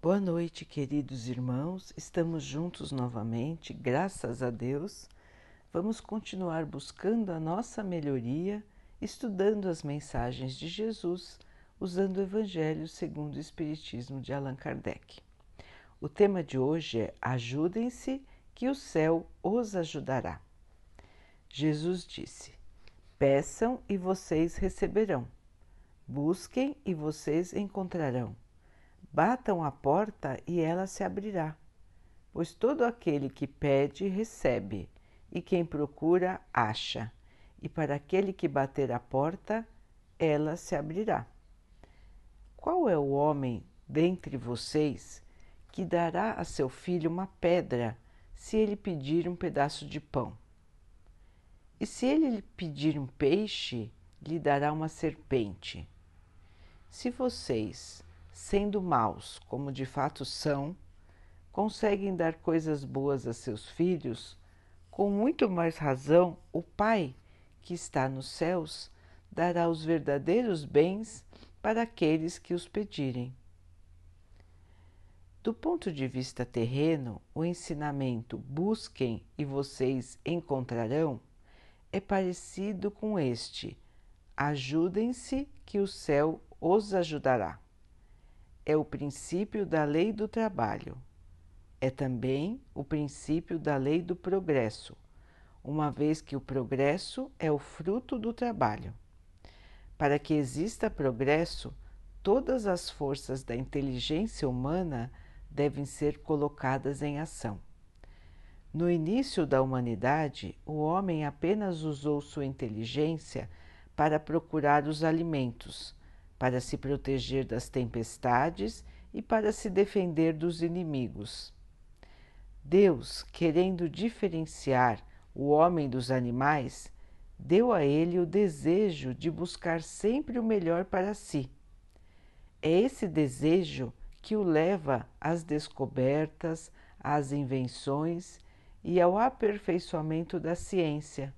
Boa noite, queridos irmãos. Estamos juntos novamente, graças a Deus. Vamos continuar buscando a nossa melhoria, estudando as mensagens de Jesus, usando o Evangelho segundo o Espiritismo de Allan Kardec. O tema de hoje é Ajudem-se, que o céu os ajudará. Jesus disse: Peçam e vocês receberão. Busquem e vocês encontrarão Batam a porta e ela se abrirá. Pois todo aquele que pede, recebe, e quem procura, acha, e para aquele que bater a porta, ela se abrirá. Qual é o homem dentre vocês que dará a seu filho uma pedra se ele pedir um pedaço de pão? E se ele pedir um peixe, lhe dará uma serpente? Se vocês, sendo maus, como de fato são, conseguem dar coisas boas a seus filhos, com muito mais razão o Pai, que está nos céus, dará os verdadeiros bens para aqueles que os pedirem. Do ponto de vista terreno, o ensinamento busquem e vocês encontrarão é parecido com este: ajudem-se que o céu os ajudará é o princípio da lei do trabalho. É também o princípio da lei do progresso, uma vez que o progresso é o fruto do trabalho. Para que exista progresso, todas as forças da inteligência humana devem ser colocadas em ação. No início da humanidade, o homem apenas usou sua inteligência para procurar os alimentos para se proteger das tempestades e para se defender dos inimigos. Deus, querendo diferenciar o homem dos animais, deu a ele o desejo de buscar sempre o melhor para si. É esse desejo que o leva às descobertas, às invenções e ao aperfeiçoamento da ciência,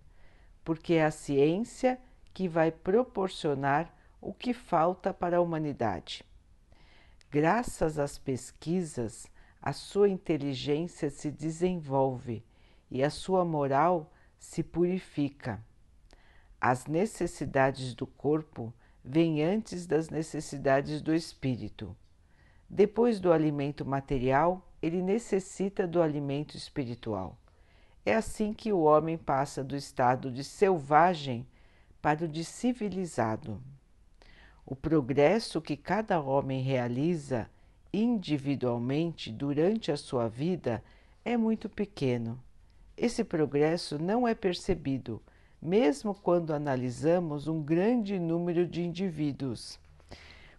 porque é a ciência que vai proporcionar o que falta para a humanidade. Graças às pesquisas, a sua inteligência se desenvolve e a sua moral se purifica. As necessidades do corpo vêm antes das necessidades do espírito. Depois do alimento material, ele necessita do alimento espiritual. É assim que o homem passa do estado de selvagem para o de civilizado. O progresso que cada homem realiza individualmente durante a sua vida é muito pequeno. Esse progresso não é percebido, mesmo quando analisamos um grande número de indivíduos.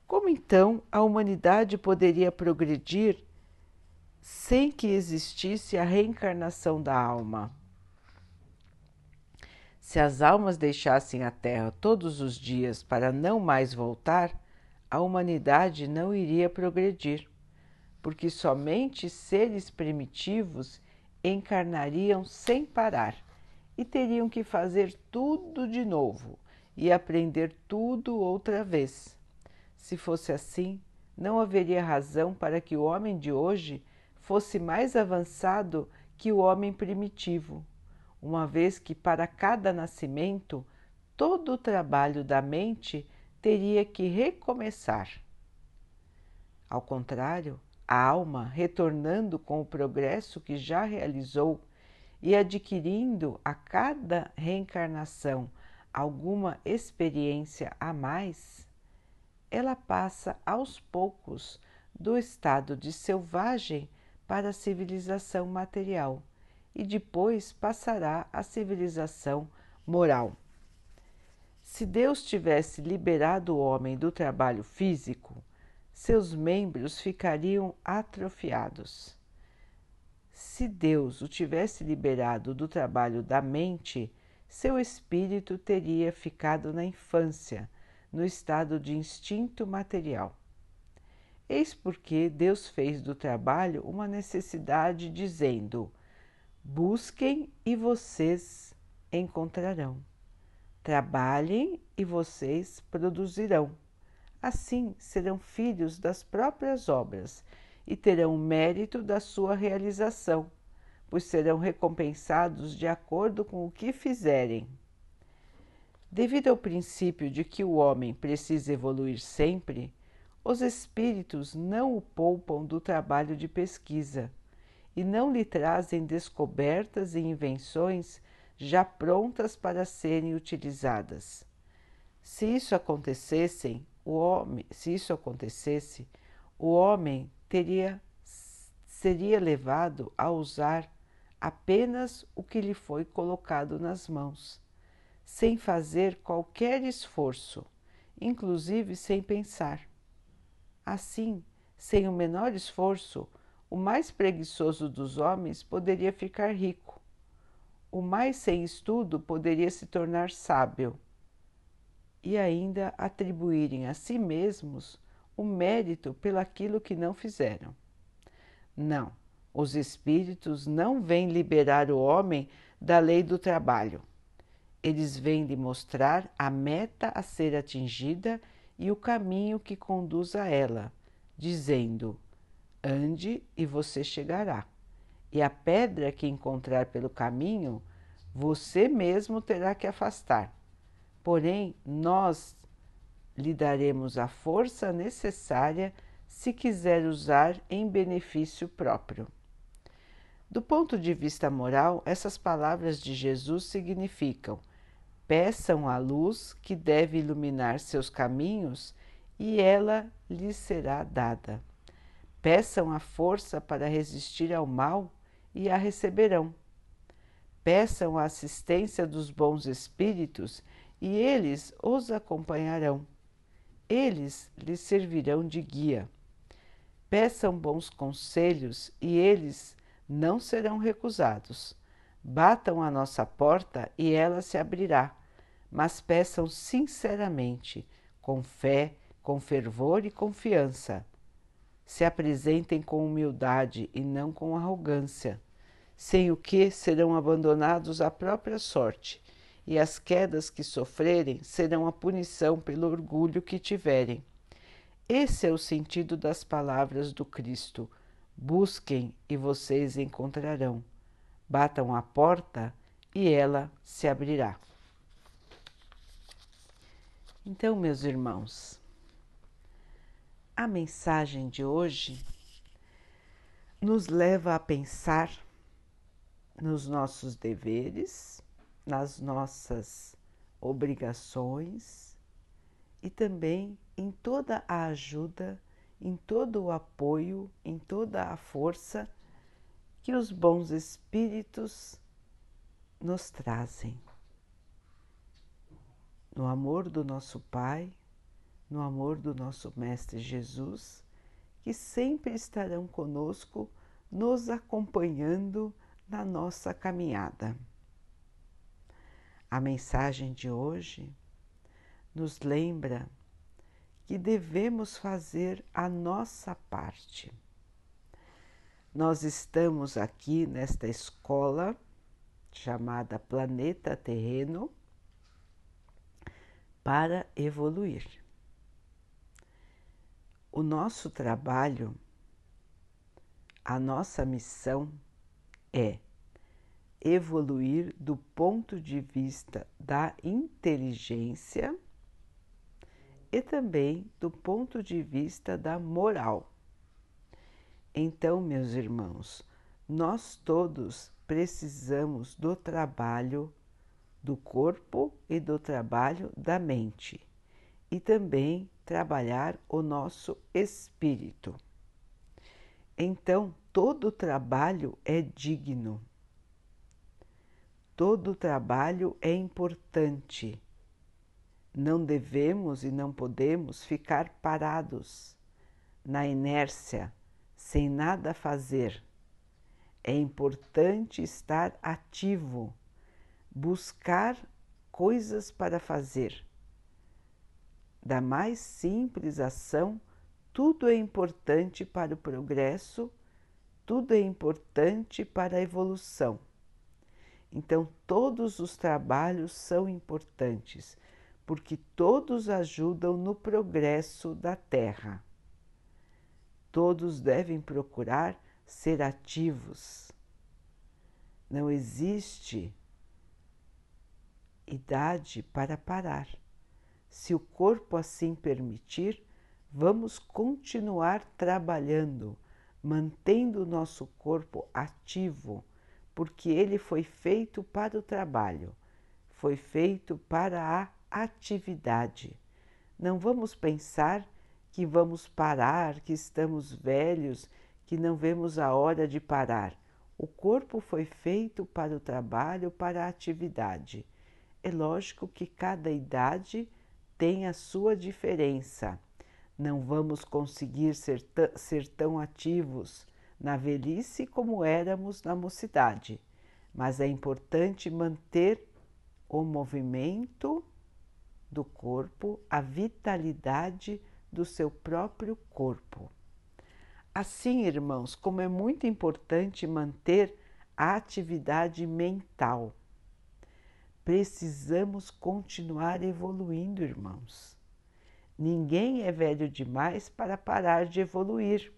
Como então a humanidade poderia progredir sem que existisse a reencarnação da alma? Se as almas deixassem a Terra todos os dias para não mais voltar, a humanidade não iria progredir, porque somente seres primitivos encarnariam sem parar e teriam que fazer tudo de novo e aprender tudo outra vez. Se fosse assim, não haveria razão para que o homem de hoje fosse mais avançado que o homem primitivo uma vez que para cada nascimento todo o trabalho da mente teria que recomeçar. Ao contrário, a alma, retornando com o progresso que já realizou e adquirindo a cada reencarnação alguma experiência a mais, ela passa aos poucos do estado de selvagem para a civilização material e depois passará à civilização moral. Se Deus tivesse liberado o homem do trabalho físico, seus membros ficariam atrofiados. Se Deus o tivesse liberado do trabalho da mente, seu espírito teria ficado na infância, no estado de instinto material. Eis porque Deus fez do trabalho uma necessidade, dizendo: Busquem e vocês encontrarão. Trabalhem e vocês produzirão. Assim serão filhos das próprias obras e terão o mérito da sua realização, pois serão recompensados de acordo com o que fizerem. Devido ao princípio de que o homem precisa evoluir sempre, os espíritos não o poupam do trabalho de pesquisa e não lhe trazem descobertas e invenções já prontas para serem utilizadas. Se isso acontecesse, o homem, se isso acontecesse, o homem teria seria levado a usar apenas o que lhe foi colocado nas mãos, sem fazer qualquer esforço, inclusive sem pensar. Assim, sem o menor esforço, o mais preguiçoso dos homens poderia ficar rico. O mais sem estudo poderia se tornar sábio. E ainda atribuírem a si mesmos o mérito pelaquilo que não fizeram. Não, os espíritos não vêm liberar o homem da lei do trabalho. Eles vêm lhe mostrar a meta a ser atingida e o caminho que conduz a ela, dizendo: ande e você chegará. E a pedra que encontrar pelo caminho, você mesmo terá que afastar. Porém, nós lhe daremos a força necessária se quiser usar em benefício próprio. Do ponto de vista moral, essas palavras de Jesus significam: peçam a luz que deve iluminar seus caminhos e ela lhes será dada. Peçam a força para resistir ao mal e a receberão. Peçam a assistência dos bons espíritos e eles os acompanharão. Eles lhes servirão de guia. Peçam bons conselhos e eles não serão recusados. Batam a nossa porta e ela se abrirá, mas peçam sinceramente, com fé, com fervor e confiança se apresentem com humildade e não com arrogância, sem o que serão abandonados à própria sorte, e as quedas que sofrerem serão a punição pelo orgulho que tiverem. Esse é o sentido das palavras do Cristo. Busquem e vocês encontrarão. Batam a porta e ela se abrirá. Então, meus irmãos, a mensagem de hoje nos leva a pensar nos nossos deveres, nas nossas obrigações e também em toda a ajuda, em todo o apoio, em toda a força que os bons espíritos nos trazem. No amor do nosso Pai, no amor do nosso Mestre Jesus, que sempre estarão conosco, nos acompanhando na nossa caminhada. A mensagem de hoje nos lembra que devemos fazer a nossa parte. Nós estamos aqui nesta escola chamada Planeta Terreno para evoluir o nosso trabalho, a nossa missão é evoluir do ponto de vista da inteligência e também do ponto de vista da moral. Então, meus irmãos, nós todos precisamos do trabalho do corpo e do trabalho da mente e também trabalhar o nosso espírito. Então, todo trabalho é digno, todo trabalho é importante. Não devemos e não podemos ficar parados na inércia, sem nada fazer. É importante estar ativo, buscar coisas para fazer da mais simples ação, tudo é importante para o progresso, tudo é importante para a evolução. Então, todos os trabalhos são importantes, porque todos ajudam no progresso da Terra. Todos devem procurar ser ativos. Não existe idade para parar. Se o corpo assim permitir, vamos continuar trabalhando, mantendo o nosso corpo ativo, porque ele foi feito para o trabalho, foi feito para a atividade. Não vamos pensar que vamos parar, que estamos velhos, que não vemos a hora de parar. O corpo foi feito para o trabalho, para a atividade. É lógico que cada idade tem a sua diferença. Não vamos conseguir ser, ser tão ativos na velhice como éramos na mocidade, mas é importante manter o movimento do corpo, a vitalidade do seu próprio corpo. Assim, irmãos, como é muito importante manter a atividade mental Precisamos continuar evoluindo, irmãos. Ninguém é velho demais para parar de evoluir.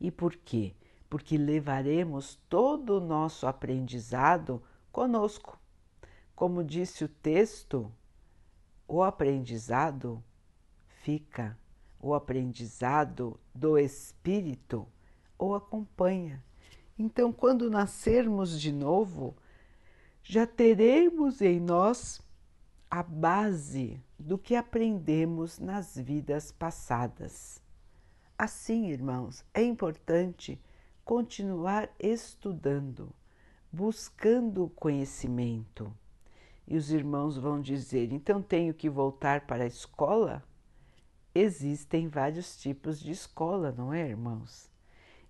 E por quê? Porque levaremos todo o nosso aprendizado conosco. Como disse o texto, o aprendizado fica, o aprendizado do espírito o acompanha. Então, quando nascermos de novo, já teremos em nós a base do que aprendemos nas vidas passadas. Assim, irmãos, é importante continuar estudando, buscando conhecimento. E os irmãos vão dizer: então tenho que voltar para a escola? Existem vários tipos de escola, não é, irmãos?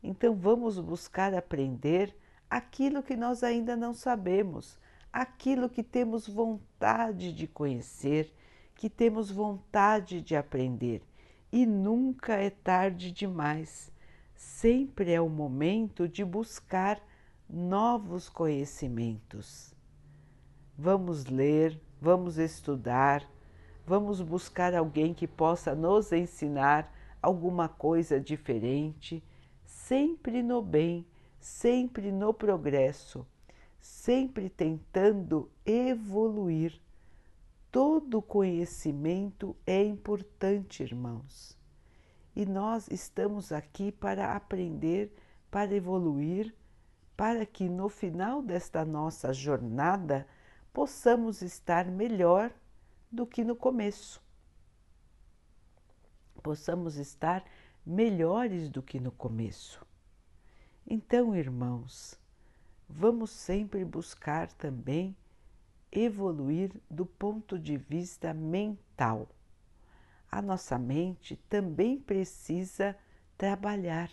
Então vamos buscar aprender aquilo que nós ainda não sabemos, aquilo que temos vontade de conhecer, que temos vontade de aprender. E nunca é tarde demais. Sempre é o momento de buscar novos conhecimentos. Vamos ler, vamos estudar, vamos buscar alguém que possa nos ensinar alguma coisa diferente, sempre no bem, sempre no progresso sempre tentando evoluir. Todo conhecimento é importante, irmãos. E nós estamos aqui para aprender, para evoluir, para que no final desta nossa jornada possamos estar melhor do que no começo. Possamos estar melhores do que no começo. Então, irmãos, vamos sempre buscar também evoluir do ponto de vista mental. A nossa mente também precisa trabalhar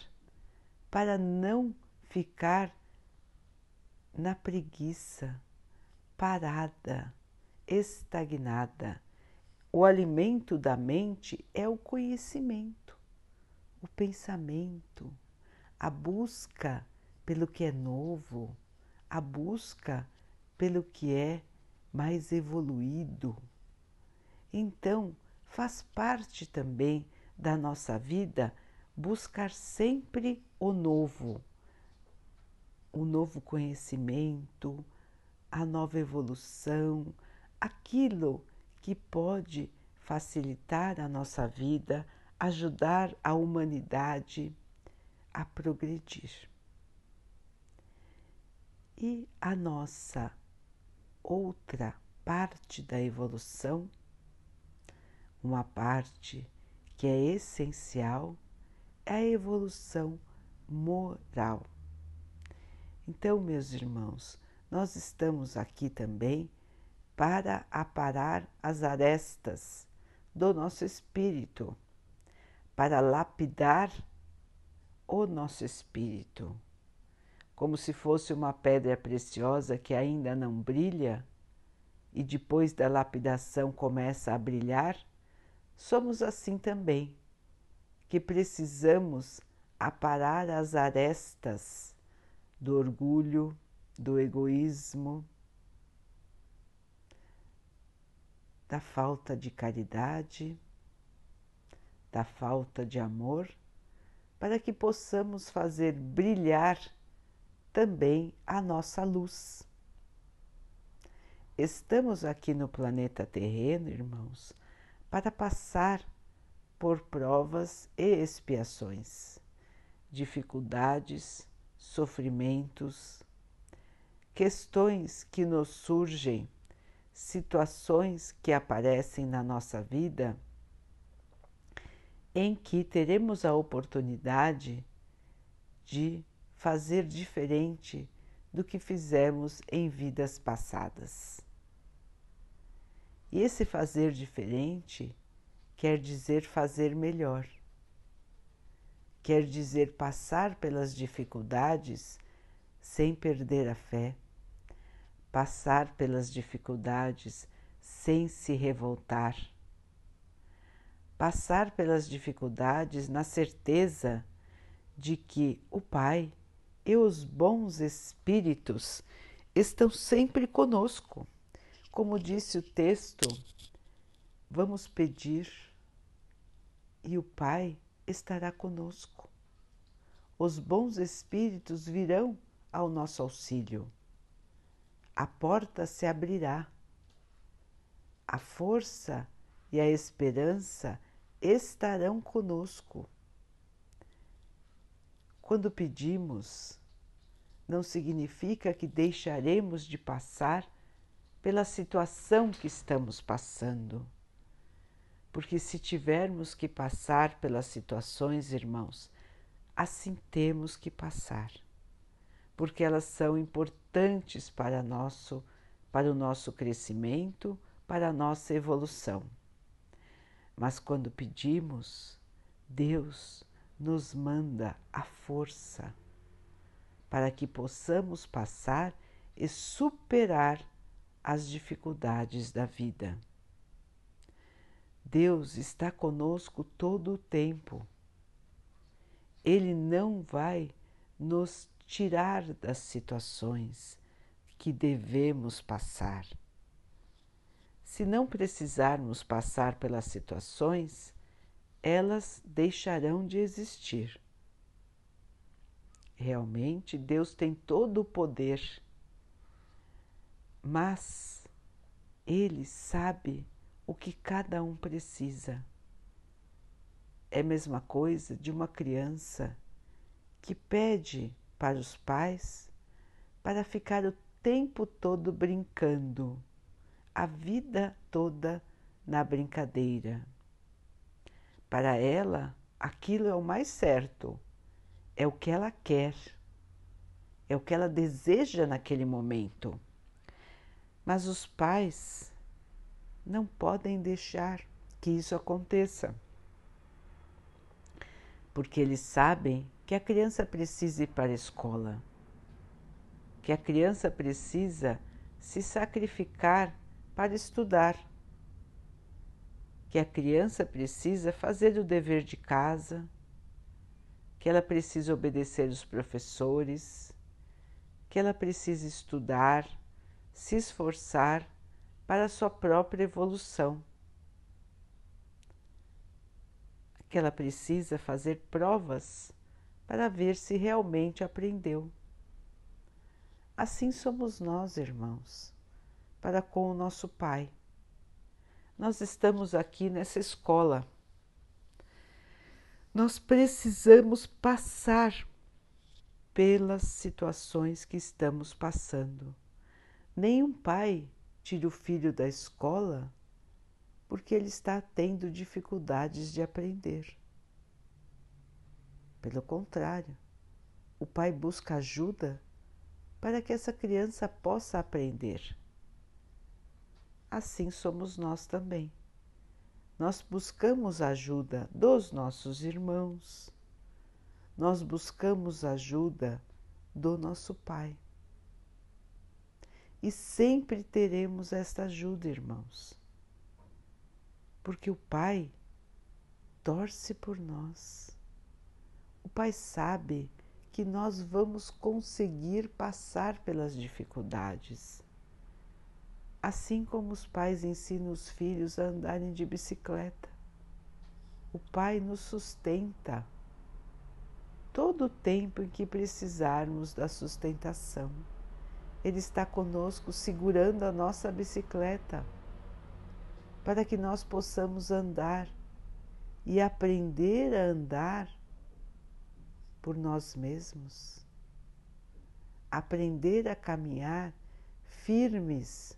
para não ficar na preguiça, parada, estagnada. O alimento da mente é o conhecimento, o pensamento, a busca pelo que é novo, a busca pelo que é mais evoluído. Então, faz parte também da nossa vida buscar sempre o novo, o novo conhecimento, a nova evolução, aquilo que pode facilitar a nossa vida, ajudar a humanidade a progredir. E a nossa outra parte da evolução, uma parte que é essencial, é a evolução moral. Então, meus irmãos, nós estamos aqui também para aparar as arestas do nosso espírito, para lapidar o nosso espírito como se fosse uma pedra preciosa que ainda não brilha e depois da lapidação começa a brilhar, somos assim também, que precisamos aparar as arestas do orgulho, do egoísmo, da falta de caridade, da falta de amor para que possamos fazer brilhar também a nossa luz. Estamos aqui no planeta terreno, irmãos, para passar por provas e expiações, dificuldades, sofrimentos, questões que nos surgem, situações que aparecem na nossa vida em que teremos a oportunidade de fazer diferente do que fizemos em vidas passadas. E esse fazer diferente quer dizer fazer melhor, quer dizer passar pelas dificuldades sem perder a fé, passar pelas dificuldades sem se revoltar passar pelas dificuldades na certeza de que o Pai e os bons espíritos estão sempre conosco. Como disse o texto, vamos pedir e o Pai estará conosco. Os bons espíritos virão ao nosso auxílio. A porta se abrirá. A força e a esperança estarão conosco. Quando pedimos, não significa que deixaremos de passar pela situação que estamos passando. Porque se tivermos que passar pelas situações, irmãos, assim temos que passar. Porque elas são importantes para nosso para o nosso crescimento, para a nossa evolução. Mas quando pedimos, Deus nos manda a força para que possamos passar e superar as dificuldades da vida. Deus está conosco todo o tempo. Ele não vai nos tirar das situações que devemos passar. Se não precisarmos passar pelas situações, elas deixarão de existir. Realmente, Deus tem todo o poder, mas Ele sabe o que cada um precisa. É a mesma coisa de uma criança que pede para os pais para ficar o tempo todo brincando a vida toda na brincadeira. Para ela, aquilo é o mais certo, é o que ela quer, é o que ela deseja naquele momento. Mas os pais não podem deixar que isso aconteça, porque eles sabem que a criança precisa ir para a escola, que a criança precisa se sacrificar para estudar, que a criança precisa fazer o dever de casa, que ela precisa obedecer os professores, que ela precisa estudar, se esforçar para a sua própria evolução, que ela precisa fazer provas para ver se realmente aprendeu. Assim somos nós, irmãos para com o nosso Pai. Nós estamos aqui nessa escola. Nós precisamos passar pelas situações que estamos passando. Nenhum pai tira o filho da escola porque ele está tendo dificuldades de aprender. Pelo contrário, o pai busca ajuda para que essa criança possa aprender assim somos nós também. Nós buscamos ajuda dos nossos irmãos, nós buscamos ajuda do nosso Pai. E sempre teremos esta ajuda, irmãos, porque o Pai torce por nós. O Pai sabe que nós vamos conseguir passar pelas dificuldades assim como os pais ensinam os filhos a andarem de bicicleta. O pai nos sustenta. todo o tempo em que precisarmos da sustentação. Ele está conosco segurando a nossa bicicleta para que nós possamos andar e aprender a andar por nós mesmos. Aprender a caminhar firmes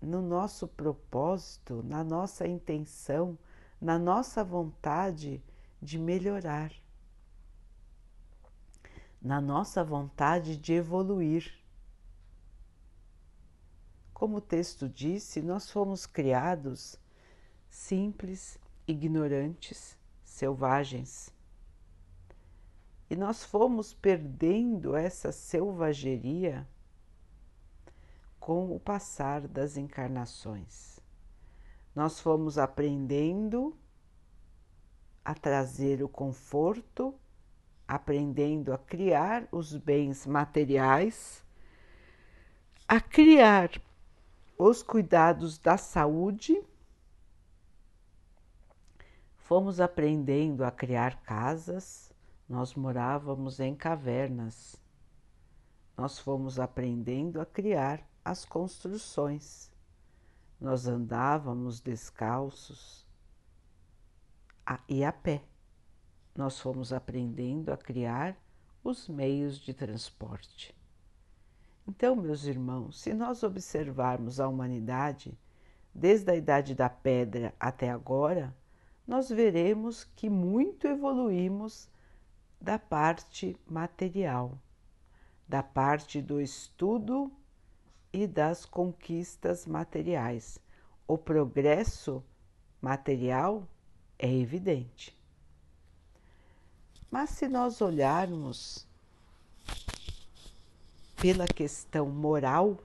no nosso propósito, na nossa intenção, na nossa vontade de melhorar, na nossa vontade de evoluir. Como o texto disse, nós fomos criados simples, ignorantes, selvagens. E nós fomos perdendo essa selvageria com o passar das encarnações. Nós fomos aprendendo a trazer o conforto, aprendendo a criar os bens materiais, a criar os cuidados da saúde, fomos aprendendo a criar casas, nós morávamos em cavernas, nós fomos aprendendo a criar as construções, nós andávamos descalços e a pé, nós fomos aprendendo a criar os meios de transporte. Então, meus irmãos, se nós observarmos a humanidade desde a idade da pedra até agora, nós veremos que muito evoluímos da parte material, da parte do estudo e das conquistas materiais. O progresso material é evidente. Mas se nós olharmos pela questão moral,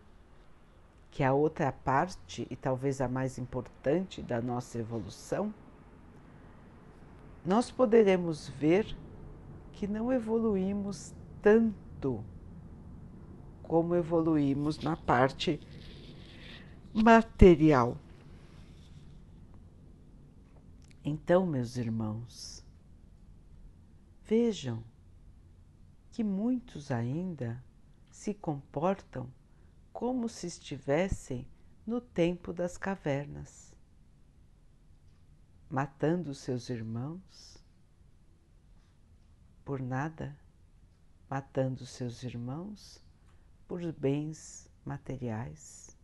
que é a outra parte e talvez a mais importante da nossa evolução, nós poderemos ver que não evoluímos tanto como evoluímos na parte material. Então, meus irmãos, vejam que muitos ainda se comportam como se estivessem no tempo das cavernas, matando seus irmãos por nada, matando seus irmãos por bens materiais,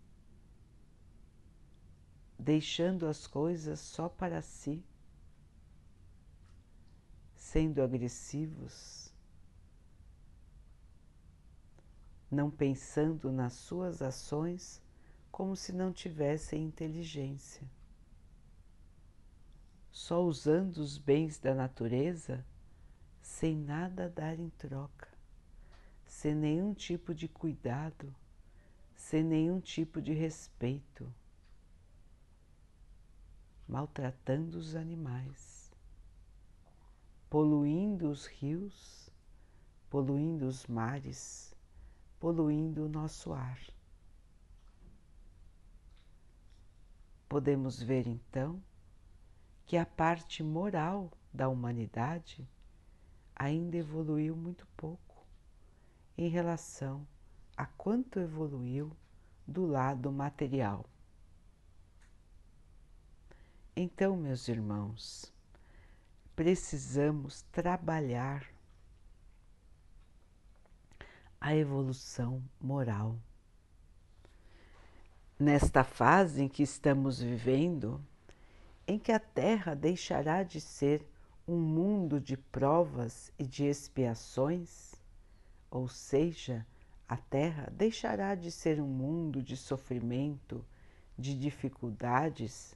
deixando as coisas só para si, sendo agressivos não pensando nas suas ações como se não tivessem inteligência. Só usando os bens da natureza sem nada dar em troca, sem nenhum tipo de cuidado, sem nenhum tipo de respeito, maltratando os animais, poluindo os rios, poluindo os mares, poluindo o nosso ar. Podemos ver então que a parte moral da humanidade ainda evoluiu muito pouco em relação a quanto evoluiu do lado material. Então, meus irmãos, precisamos trabalhar a evolução moral. Nesta fase em que estamos vivendo, em que a Terra deixará de ser um mundo de provas e de expiações, ou seja, a Terra deixará de ser um mundo de sofrimento, de dificuldades,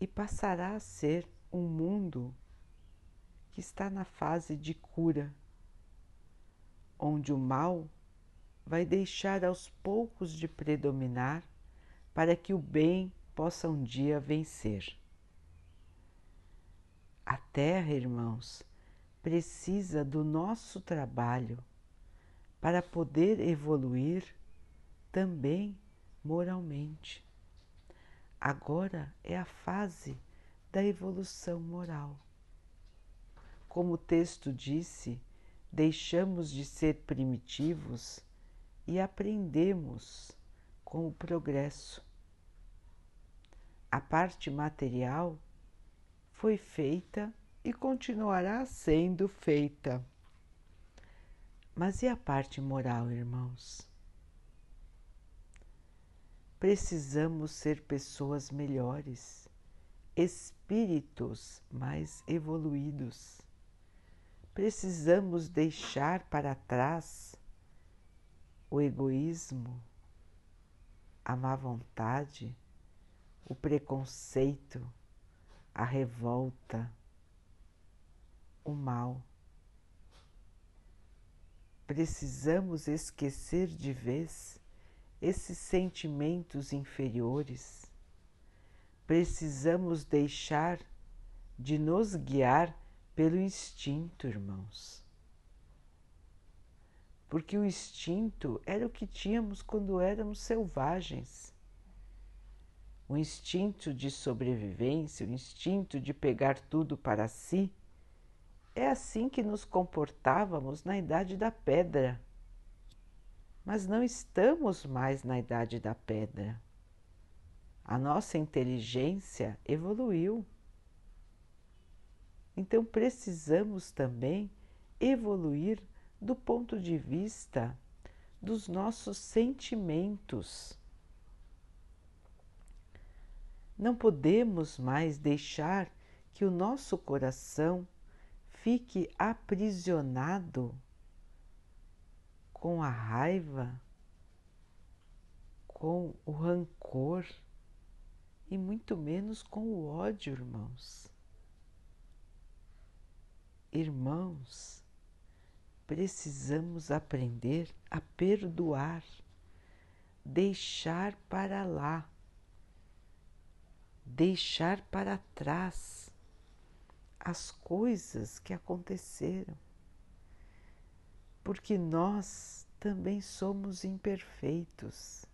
e passará a ser um mundo que está na fase de cura onde o mal vai deixar aos poucos de predominar para que o bem possa um dia vencer. A Terra, irmãos, precisa do nosso trabalho para poder evoluir também moralmente. Agora é a fase da evolução moral. como o texto disse, deixamos de ser primitivos e aprendemos com o progresso. A parte material foi feita e continuará sendo feita. Mas e a parte moral, irmãos? Precisamos ser pessoas melhores, espíritos mais evoluídos. Precisamos deixar para trás o egoísmo, a má vontade, o preconceito, a revolta, o mal. Precisamos esquecer de vez esses sentimentos inferiores. Precisamos deixar de nos guiar pelo instinto, irmãos. Porque o instinto era o que tínhamos quando éramos selvagens. O instinto de sobrevivência, o instinto de pegar tudo para si é assim que nos comportávamos na Idade da Pedra. Mas não estamos mais na Idade da Pedra. A nossa inteligência evoluiu. Então precisamos também evoluir do ponto de vista dos nossos sentimentos. Não podemos mais deixar que o nosso coração fique aprisionado com a raiva, com o rancor e muito menos com o ódio, irmãos. Irmãos, precisamos aprender a perdoar, deixar para lá, deixar para trás as coisas que aconteceram, porque nós também somos imperfeitos.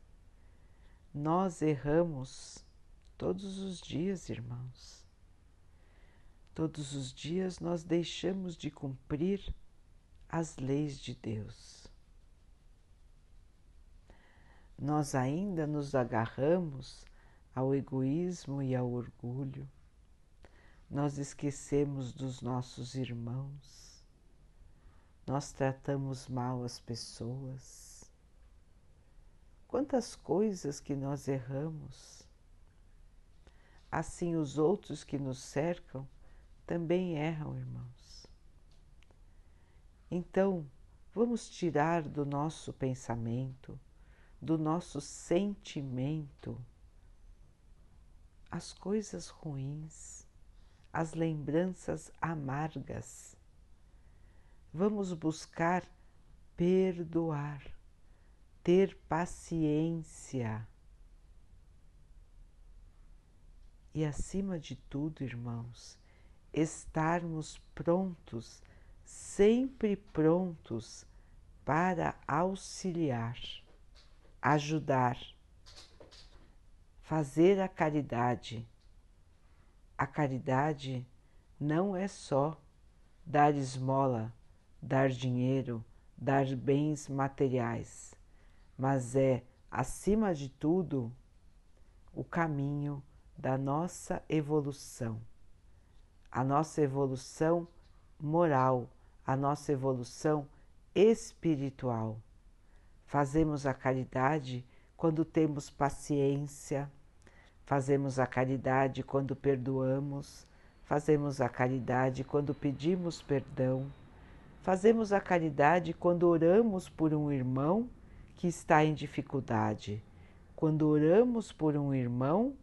Nós erramos todos os dias, irmãos. Todos os dias nós deixamos de cumprir as leis de Deus. Nós ainda nos agarramos ao egoísmo e ao orgulho nós esquecemos dos nossos irmãos, nós tratamos mal as pessoas. Quantas coisas que nós erramos. Assim, os outros que nos cercam também erram, irmãos. Então, vamos tirar do nosso pensamento, do nosso sentimento, as coisas ruins as lembranças amargas. Vamos buscar perdoar, ter paciência. E acima de tudo, irmãos, estarmos prontos, sempre prontos para auxiliar, ajudar, fazer a caridade a caridade não é só dar esmola, dar dinheiro, dar bens materiais, mas é, acima de tudo, o caminho da nossa evolução, a nossa evolução moral, a nossa evolução espiritual. Fazemos a caridade quando temos paciência, Fazemos a caridade quando perdoamos, fazemos a caridade quando pedimos perdão, fazemos a caridade quando oramos por um irmão que está em dificuldade, quando oramos por um irmão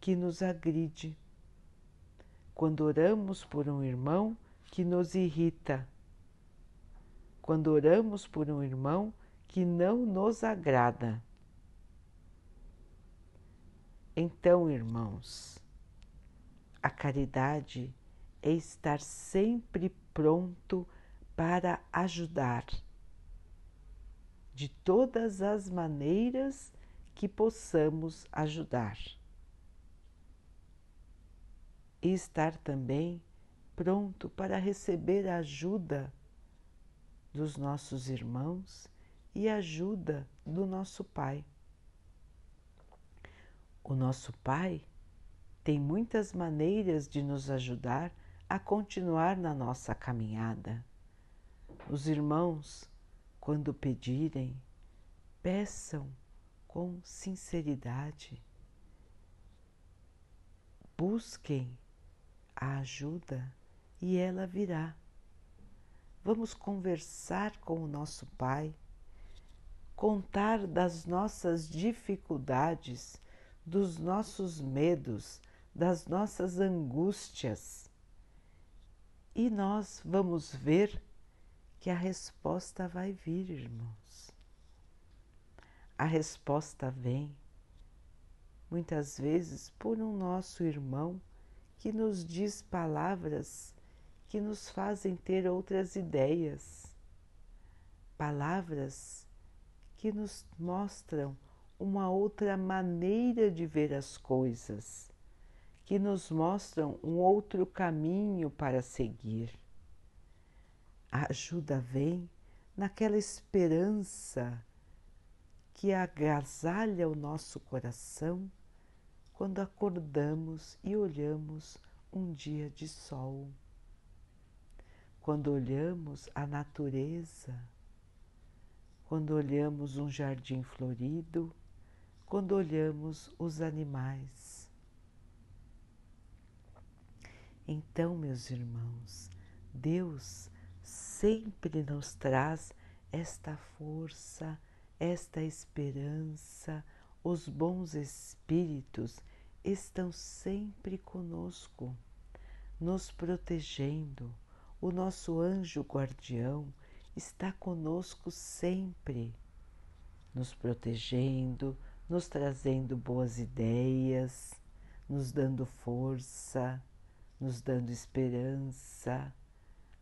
que nos agride, quando oramos por um irmão que nos irrita, quando oramos por um irmão que não nos agrada. Então, irmãos, a caridade é estar sempre pronto para ajudar de todas as maneiras que possamos ajudar. e estar também pronto para receber a ajuda dos nossos irmãos e ajuda do nosso Pai. O nosso Pai tem muitas maneiras de nos ajudar a continuar na nossa caminhada. Os irmãos, quando pedirem, peçam com sinceridade. Busquem a ajuda e ela virá. Vamos conversar com o nosso Pai, contar das nossas dificuldades, dos nossos medos, das nossas angústias. E nós vamos ver que a resposta vai vir, irmãos. A resposta vem muitas vezes por um nosso irmão que nos diz palavras que nos fazem ter outras ideias, palavras que nos mostram uma outra maneira de ver as coisas, que nos mostram um outro caminho para seguir. A ajuda vem naquela esperança que agasalha o nosso coração quando acordamos e olhamos um dia de sol. Quando olhamos a natureza, quando olhamos um jardim florido, quando olhamos os animais. Então, meus irmãos, Deus sempre nos traz esta força, esta esperança, os bons espíritos estão sempre conosco, nos protegendo. O nosso anjo guardião está conosco sempre, nos protegendo, nos trazendo boas ideias, nos dando força, nos dando esperança.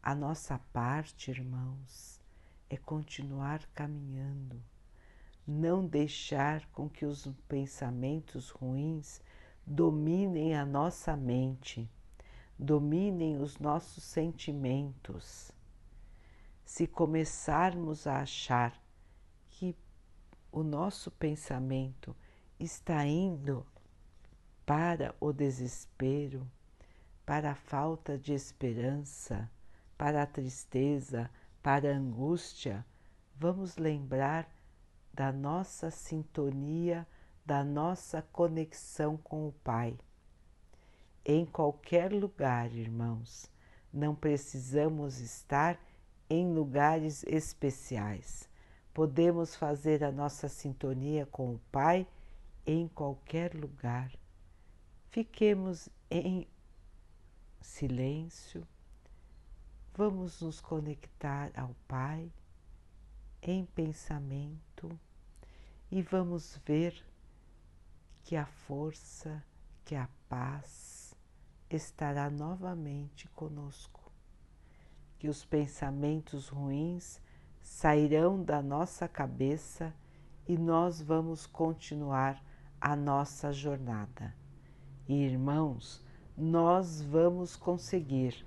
A nossa parte, irmãos, é continuar caminhando não deixar com que os pensamentos ruins dominem a nossa mente, dominem os nossos sentimentos. Se começarmos a achar o nosso pensamento está indo para o desespero, para a falta de esperança, para a tristeza, para a angústia, vamos lembrar da nossa sintonia, da nossa conexão com o Pai. Em qualquer lugar, irmãos, não precisamos estar em lugares especiais. Podemos fazer a nossa sintonia com o Pai em qualquer lugar. Fiquemos em silêncio, vamos nos conectar ao Pai em pensamento e vamos ver que a força, que a paz estará novamente conosco, que os pensamentos ruins sairão da nossa cabeça e nós vamos continuar a nossa jornada. E irmãos, nós vamos conseguir,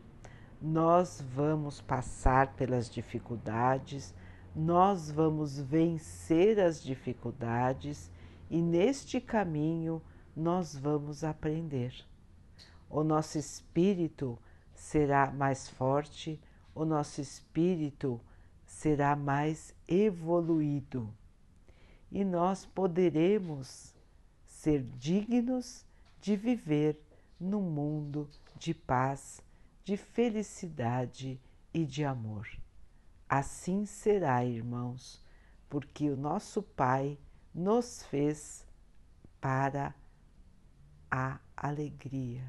nós vamos passar pelas dificuldades, nós vamos vencer as dificuldades e neste caminho nós vamos aprender. O nosso espírito será mais forte, o nosso espírito será mais evoluído e nós poderemos ser dignos de viver num mundo de paz, de felicidade e de amor. Assim será, irmãos, porque o nosso Pai nos fez para a alegria,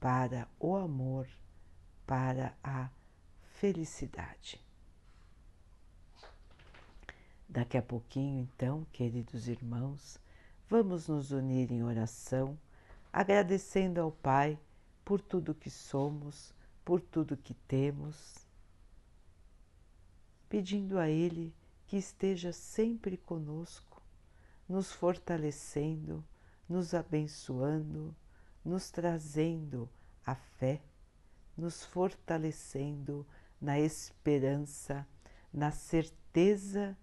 para o amor, para a felicidade. Daqui a pouquinho, então, queridos irmãos, vamos nos unir em oração, agradecendo ao Pai por tudo que somos, por tudo que temos pedindo a Ele que esteja sempre conosco, nos fortalecendo, nos abençoando, nos trazendo a fé, nos fortalecendo na esperança, na certeza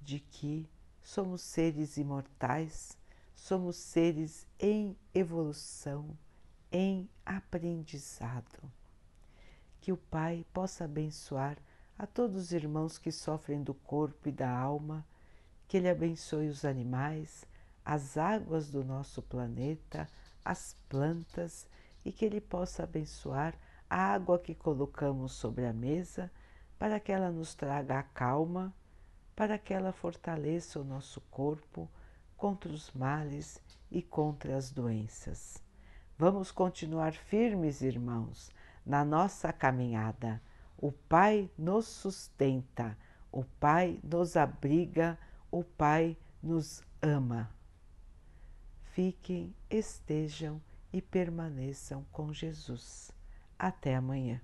de que somos seres imortais, somos seres em evolução, em aprendizado. Que o Pai possa abençoar a todos os irmãos que sofrem do corpo e da alma, que Ele abençoe os animais, as águas do nosso planeta, as plantas e que Ele possa abençoar a água que colocamos sobre a mesa para que ela nos traga a calma, para que ela fortaleça o nosso corpo contra os males e contra as doenças. Vamos continuar firmes, irmãos, na nossa caminhada. O Pai nos sustenta, o Pai nos abriga, o Pai nos ama. Fiquem, estejam e permaneçam com Jesus. Até amanhã.